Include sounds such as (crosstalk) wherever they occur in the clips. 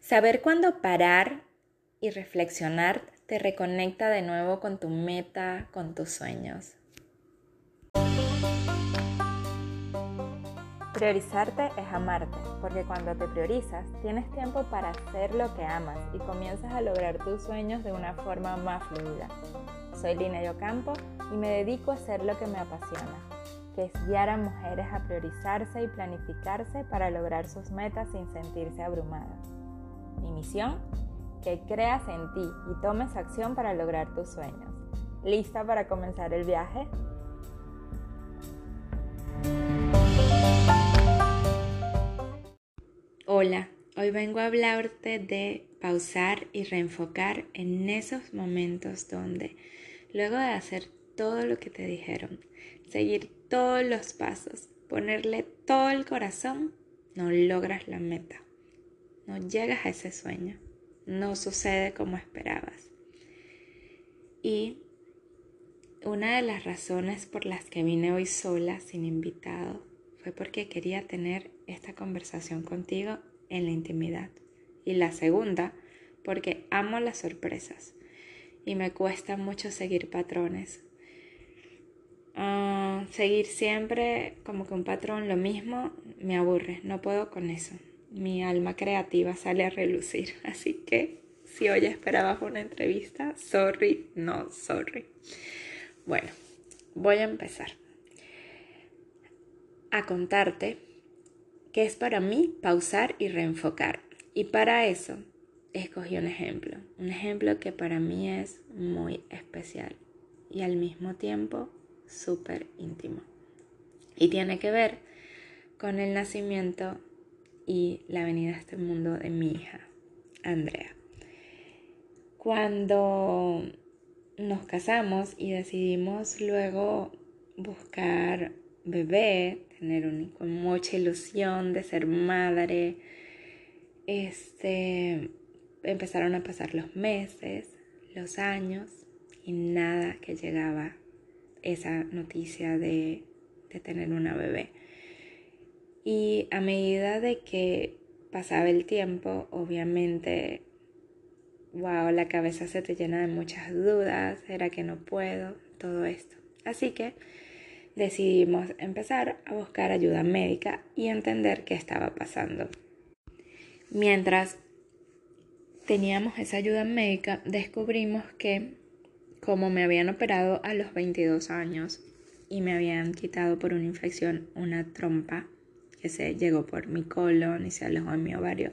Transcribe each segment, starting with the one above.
Saber cuándo parar y reflexionar te reconecta de nuevo con tu meta, con tus sueños. Priorizarte es amarte, porque cuando te priorizas tienes tiempo para hacer lo que amas y comienzas a lograr tus sueños de una forma más fluida. Soy Lina Yocampo y me dedico a hacer lo que me apasiona, que es guiar a mujeres a priorizarse y planificarse para lograr sus metas sin sentirse abrumadas. Mi misión, que creas en ti y tomes acción para lograr tus sueños. ¿Lista para comenzar el viaje? Hola, hoy vengo a hablarte de pausar y reenfocar en esos momentos donde, luego de hacer todo lo que te dijeron, seguir todos los pasos, ponerle todo el corazón, no logras la meta, no llegas a ese sueño, no sucede como esperabas. Y una de las razones por las que vine hoy sola, sin invitado, fue porque quería tener esta conversación contigo en la intimidad. Y la segunda, porque amo las sorpresas y me cuesta mucho seguir patrones. Ah, seguir siempre como que un patrón lo mismo me aburre, no puedo con eso. Mi alma creativa sale a relucir, (laughs) así que si hoy esperabas una entrevista, sorry, no sorry. Bueno, voy a empezar a contarte que es para mí pausar y reenfocar. Y para eso escogí un ejemplo, un ejemplo que para mí es muy especial y al mismo tiempo súper íntimo. Y tiene que ver con el nacimiento y la venida a este mundo de mi hija, Andrea. Cuando nos casamos y decidimos luego buscar bebé, tener con mucha ilusión de ser madre. Este, empezaron a pasar los meses, los años y nada que llegaba esa noticia de, de tener una bebé. Y a medida de que pasaba el tiempo, obviamente, wow, la cabeza se te llena de muchas dudas, ¿será que no puedo? Todo esto. Así que decidimos empezar a buscar ayuda médica y entender qué estaba pasando. Mientras teníamos esa ayuda médica, descubrimos que como me habían operado a los 22 años y me habían quitado por una infección una trompa que se llegó por mi colon y se alojó en mi ovario,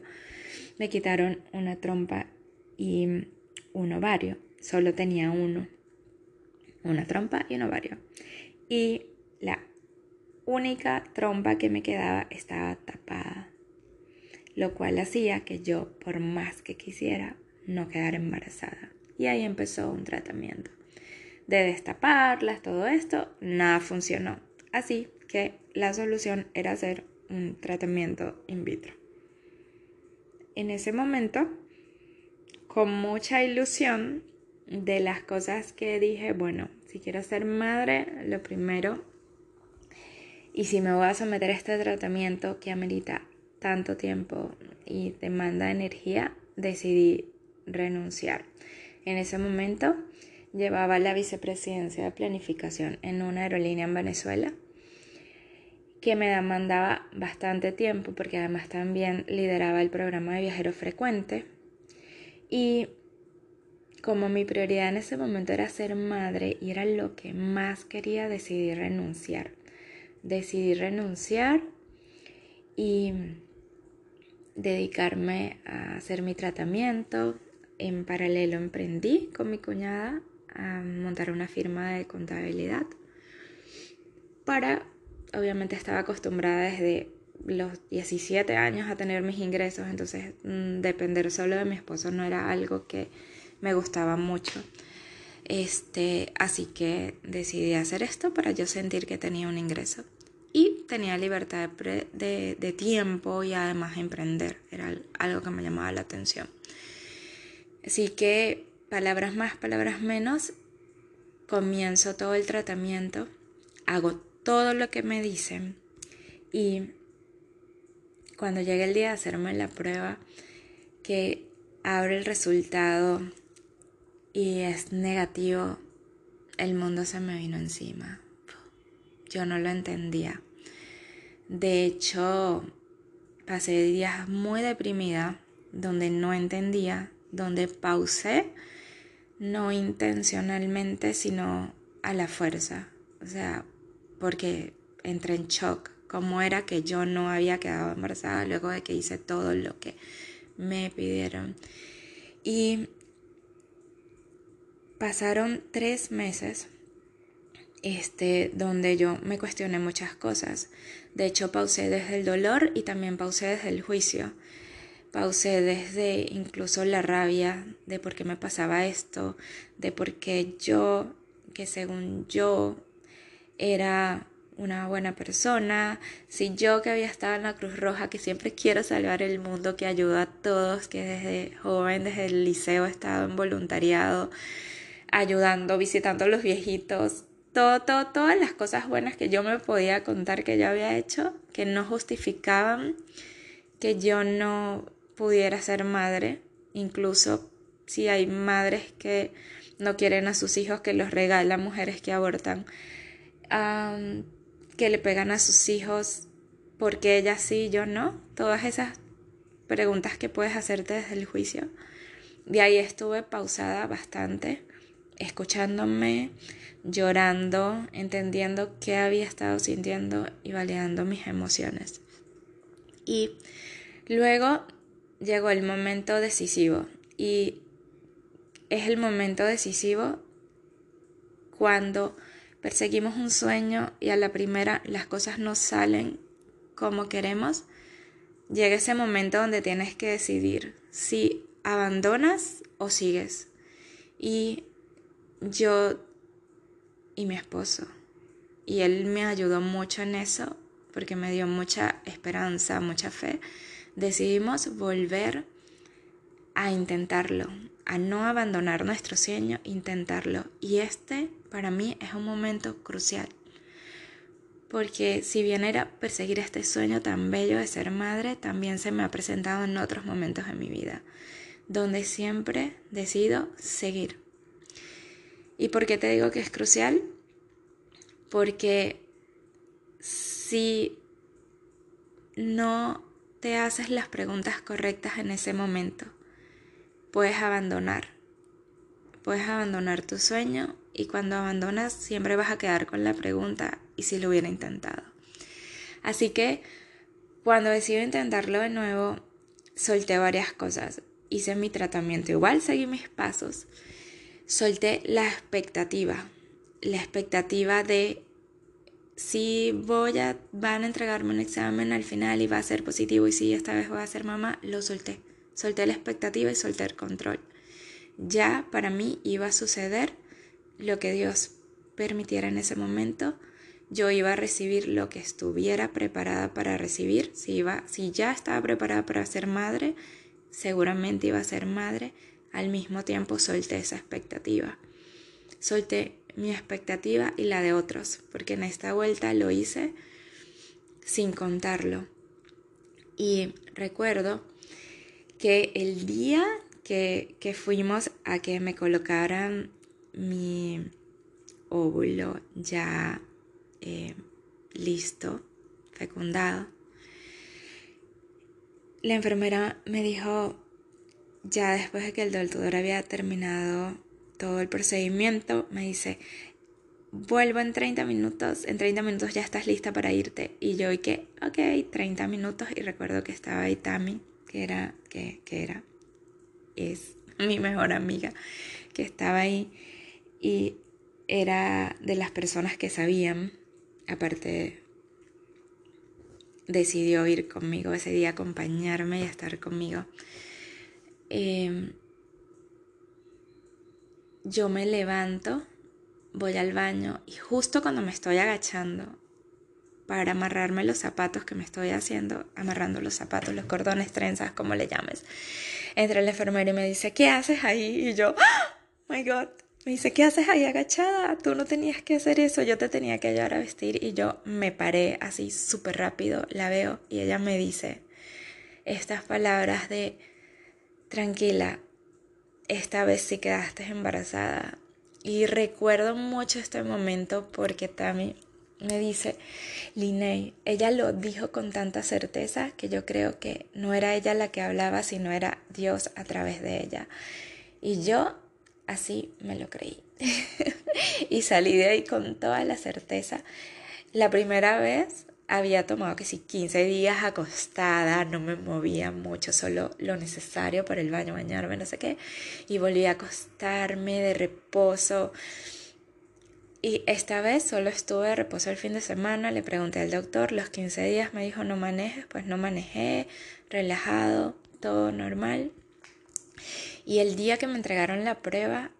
me quitaron una trompa y un ovario. Solo tenía uno, una trompa y un ovario y la única trompa que me quedaba estaba tapada, lo cual hacía que yo, por más que quisiera, no quedara embarazada. Y ahí empezó un tratamiento. De destaparlas, todo esto, nada funcionó. Así que la solución era hacer un tratamiento in vitro. En ese momento, con mucha ilusión de las cosas que dije, bueno, si quiero ser madre, lo primero, y si me voy a someter a este tratamiento que amerita tanto tiempo y demanda energía, decidí renunciar. En ese momento llevaba la vicepresidencia de planificación en una aerolínea en Venezuela que me demandaba bastante tiempo porque además también lideraba el programa de viajero frecuente y como mi prioridad en ese momento era ser madre y era lo que más quería, decidí renunciar. Decidí renunciar y dedicarme a hacer mi tratamiento. En paralelo emprendí con mi cuñada a montar una firma de contabilidad para, obviamente estaba acostumbrada desde los 17 años a tener mis ingresos, entonces mm, depender solo de mi esposo no era algo que me gustaba mucho. Este, así que decidí hacer esto para yo sentir que tenía un ingreso. Y tenía libertad de, de, tiempo y además emprender. Era algo que me llamaba la atención. Así que, palabras más, palabras menos, comienzo todo el tratamiento, hago todo lo que me dicen y cuando llegue el día de hacerme la prueba, que abre el resultado y es negativo, el mundo se me vino encima. Yo no lo entendía. De hecho, pasé días muy deprimida, donde no entendía, donde pausé, no intencionalmente, sino a la fuerza. O sea, porque entré en shock. ¿Cómo era que yo no había quedado embarazada luego de que hice todo lo que me pidieron? Y pasaron tres meses este, donde yo me cuestioné muchas cosas. De hecho, pausé desde el dolor y también pausé desde el juicio. Pausé desde incluso la rabia de por qué me pasaba esto, de por qué yo, que según yo era una buena persona, si yo que había estado en la Cruz Roja, que siempre quiero salvar el mundo, que ayuda a todos, que desde joven, desde el liceo he estado en voluntariado, ayudando, visitando a los viejitos, todo, todo, todas las cosas buenas que yo me podía contar que yo había hecho, que no justificaban que yo no pudiera ser madre, incluso si hay madres que no quieren a sus hijos, que los regalan, mujeres que abortan, que le pegan a sus hijos porque ella sí, yo no, todas esas preguntas que puedes hacerte desde el juicio. De ahí estuve pausada bastante, escuchándome, llorando, entendiendo qué había estado sintiendo y validando mis emociones. Y luego llegó el momento decisivo y es el momento decisivo cuando perseguimos un sueño y a la primera las cosas no salen como queremos, llega ese momento donde tienes que decidir si abandonas o sigues. Y yo y mi esposo. Y él me ayudó mucho en eso porque me dio mucha esperanza, mucha fe. Decidimos volver a intentarlo, a no abandonar nuestro sueño, intentarlo. Y este para mí es un momento crucial. Porque si bien era perseguir este sueño tan bello de ser madre, también se me ha presentado en otros momentos de mi vida, donde siempre decido seguir ¿Y por qué te digo que es crucial? Porque si no te haces las preguntas correctas en ese momento, puedes abandonar. Puedes abandonar tu sueño y cuando abandonas siempre vas a quedar con la pregunta y si lo hubiera intentado. Así que cuando decido intentarlo de nuevo, solté varias cosas. Hice mi tratamiento, igual seguí mis pasos solté la expectativa, la expectativa de si voy a, van a entregarme un examen al final y va a ser positivo y si esta vez voy a ser mamá, lo solté. Solté la expectativa y solté el control. Ya para mí iba a suceder lo que Dios permitiera en ese momento. Yo iba a recibir lo que estuviera preparada para recibir. Si, iba, si ya estaba preparada para ser madre, seguramente iba a ser madre al mismo tiempo solté esa expectativa. Solté mi expectativa y la de otros, porque en esta vuelta lo hice sin contarlo. Y recuerdo que el día que, fuimos a que me colocaran mi óvulo ya eh, listo, fecundado, la enfermera me dijo, ya después de que el doctor había terminado todo el procedimiento, me dice, vuelvo en 30 minutos, en 30 minutos ya estás lista para irte. Y yo y que, ok, 30 minutos y recuerdo que estaba ahí Tami, que era, que, que era, es mi mejor amiga, que estaba ahí y era de las personas que sabían, aparte decidió ir conmigo ese día, acompañarme y estar conmigo. Em, yo me levanto, voy al baño y justo cuando me estoy agachando para amarrarme los zapatos que me estoy haciendo, amarrando los zapatos, los cordones, trenzas, como le llames, entra el enfermero y me dice, ¿qué haces ahí? Y yo, oh my God, me dice, ¿qué haces ahí agachada? Tú no tenías que hacer eso, yo te tenía que ayudar a vestir. Y yo me paré así súper rápido, la veo y ella me dice estas palabras de tranquila, esta vez sí quedaste embarazada. Y recuerdo mucho este momento porque Tami me dice, Linney, ella lo dijo con tanta certeza que yo creo que no era ella la que hablaba, sino era Dios a través de ella. Y yo así me lo creí. (laughs) y salí de ahí con toda la certeza. La primera vez había tomado que sí 15 días acostada, no me movía mucho, solo lo necesario para el baño, bañarme, no sé qué, y volví a acostarme de reposo. Y esta vez solo estuve de reposo el fin de semana, le pregunté al doctor, los 15 días me dijo no manejes, pues no manejé, relajado, todo normal. Y el día que me entregaron la prueba,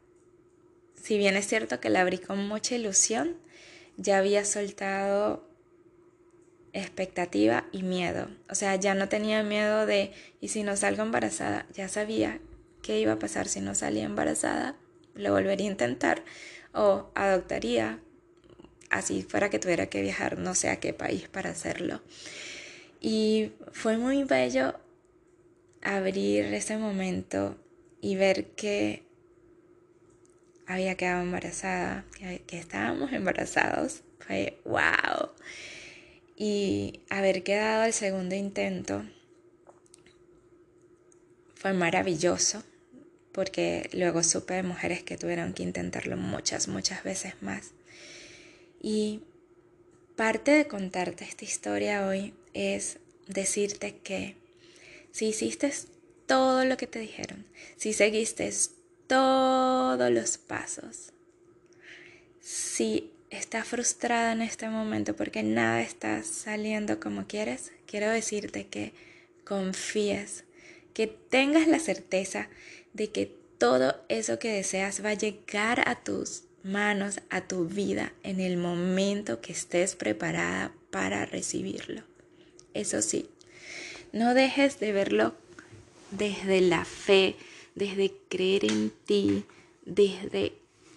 si bien es cierto que la abrí con mucha ilusión, ya había soltado expectativa y miedo. O sea, ya no tenía miedo de, ¿y si no salgo embarazada? Ya sabía qué iba a pasar si no salía embarazada. Lo volvería a intentar o adoptaría, así fuera que tuviera que viajar no sé a qué país para hacerlo. Y fue muy bello abrir ese momento y ver que había quedado embarazada, que, estábamos embarazados. Fue wow y haber quedado el segundo intento fue maravilloso porque luego supe de mujeres que tuvieron que intentarlo muchas, muchas veces más. Y parte de contarte esta historia hoy es decirte que si hiciste todo lo que te dijeron, si seguiste todos los pasos, si estás frustrada en este momento porque nada está saliendo como quieres, quiero decirte que confíes, que tengas la certeza de que todo eso que deseas va a llegar a tus manos, a tu vida, en el momento que estés preparada para recibirlo. Eso sí, no dejes de verlo desde la fe, desde creer en ti, desde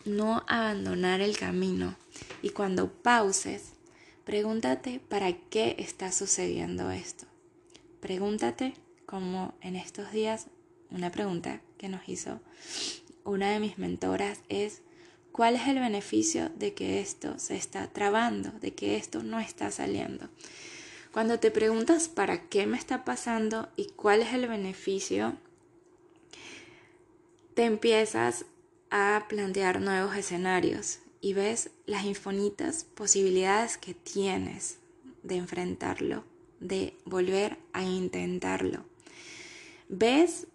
no abandonar el camino. Y cuando pauses, pregúntate para qué está sucediendo esto. Pregúntate como en estos días una pregunta que nos hizo una de mis mentoras es ¿cuál es el beneficio de que esto se está trabando, de que esto no está saliendo? Cuando te preguntas para qué me está pasando y cuál es el beneficio, te empiezas a plantear nuevos escenarios y ves las infinitas posibilidades que tienes de enfrentarlo, de volver a intentarlo. Ves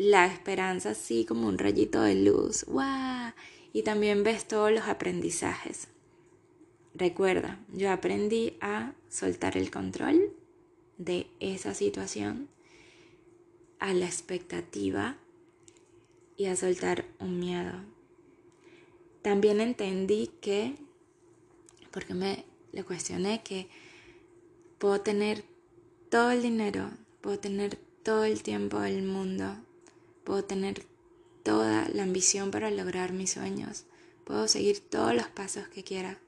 la esperanza así como un rayito de luz, ¡guau! Y también ves todos los aprendizajes. Recuerda, yo aprendí a soltar el control de esa situación, a la expectativa y a soltar un miedo. También entendí que, porque me le cuestioné, que puedo tener todo el dinero, puedo tener todo el tiempo del mundo, puedo tener toda la ambición para lograr mis sueños, puedo seguir todos los pasos que quiera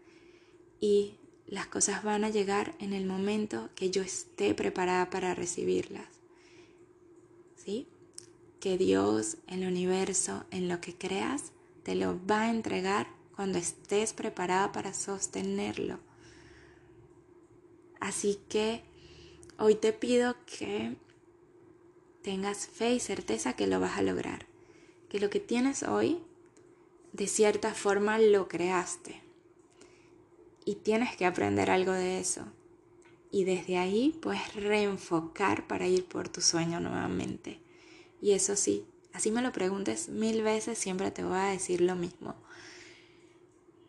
y las cosas van a llegar en el momento que yo esté preparada para recibirlas. ¿Sí? que Dios, el universo, en lo que creas, te lo va a entregar cuando estés preparada para sostenerlo. Así que hoy te pido que tengas fe y certeza que lo vas a lograr, que lo que tienes hoy, de cierta forma lo creaste. Y tienes que aprender algo de eso. Y desde ahí puedes reenfocar para ir por tu sueño nuevamente. Y eso sí, así me lo preguntes mil veces, siempre te voy a decir lo mismo.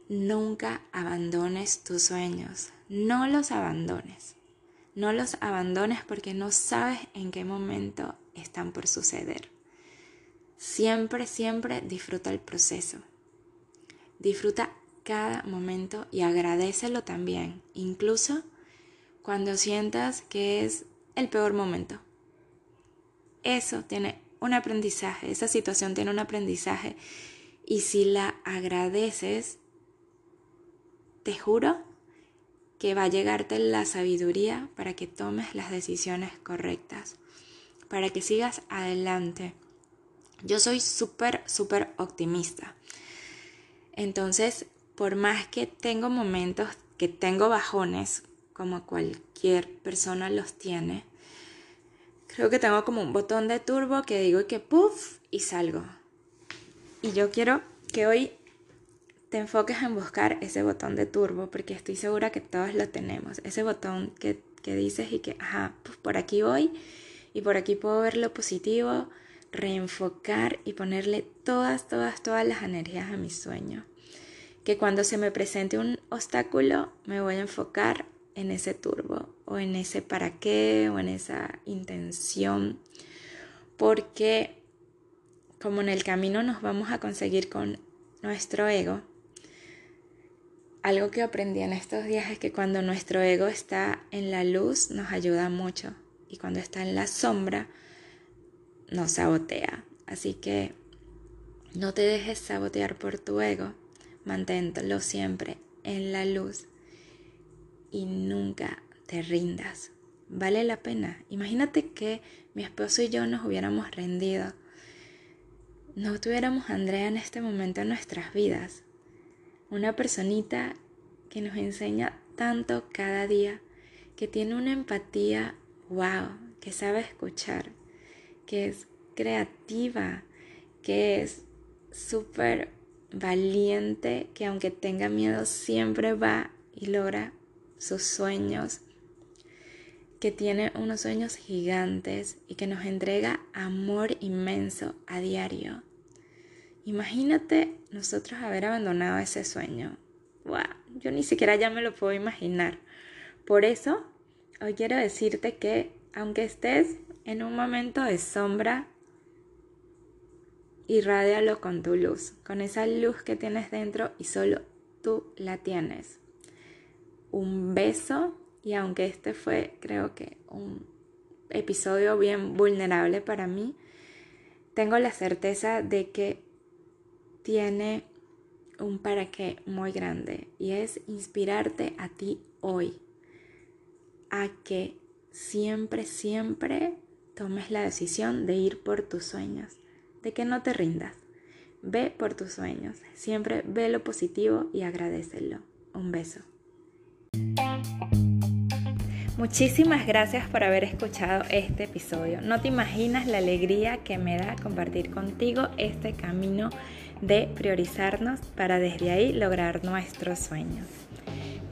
Nunca abandones tus sueños, no los abandones. No los abandones porque no sabes en qué momento están por suceder. Siempre, siempre disfruta el proceso. Disfruta cada momento y agradecelo también, incluso cuando sientas que es el peor momento. Eso tiene un aprendizaje, esa situación tiene un aprendizaje y si la agradeces, te juro que va a llegarte la sabiduría para que tomes las decisiones correctas, para que sigas adelante, Yo soy súper, súper optimista. Entonces, por más que tengo momentos que tengo bajones, como cualquier persona los tiene, creo que tengo como un botón de turbo que digo que puff y salgo. Y yo quiero que hoy te enfoques en buscar ese botón de turbo, porque estoy segura que todos lo tenemos. Ese botón que, dices y que, ajá, pues por aquí voy y por aquí puedo ver lo positivo, reenfocar y ponerle todas, todas, todas las energías a mi sueño. Que cuando se me presente un obstáculo, me voy a enfocar en ese turbo o en ese para qué o en esa intención. Porque como en el camino nos vamos a conseguir con nuestro ego, algo que aprendí en estos días es que cuando nuestro ego está en la luz nos ayuda mucho y cuando está en la sombra nos sabotea. Así que no te dejes sabotear por tu ego, manténlo siempre en la luz y nunca te rindas. Vale la pena. Imagínate que mi esposo y yo nos hubiéramos rendido no tuviéramos Andrea en este momento en nuestras vidas. Una personita que nos enseña tanto cada día, que tiene una empatía, wow, que sabe escuchar, que es creativa, que es súper valiente, que aunque tenga miedo siempre va y logra sus sueños, que tiene unos sueños gigantes y que nos entrega amor inmenso a diario. Imagínate nosotros haber abandonado ese sueño. Wow, yo ni siquiera ya me lo puedo imaginar. Por eso, hoy quiero decirte que aunque estés en un momento de sombra, irradialo con tu luz, con esa luz que tienes dentro y solo tú la tienes. Un beso y aunque este fue, creo que, un episodio bien vulnerable para mí, tengo la certeza de que tiene un para qué muy grande y es inspirarte a ti hoy a que siempre, siempre tomes la decisión de ir por tus sueños, de que no te rindas. Ve por tus sueños, siempre ve lo positivo y agradecelo. Un beso. Muchísimas gracias por haber escuchado este episodio. No te imaginas la alegría que me da compartir contigo este camino de priorizarnos para desde ahí lograr nuestros sueños.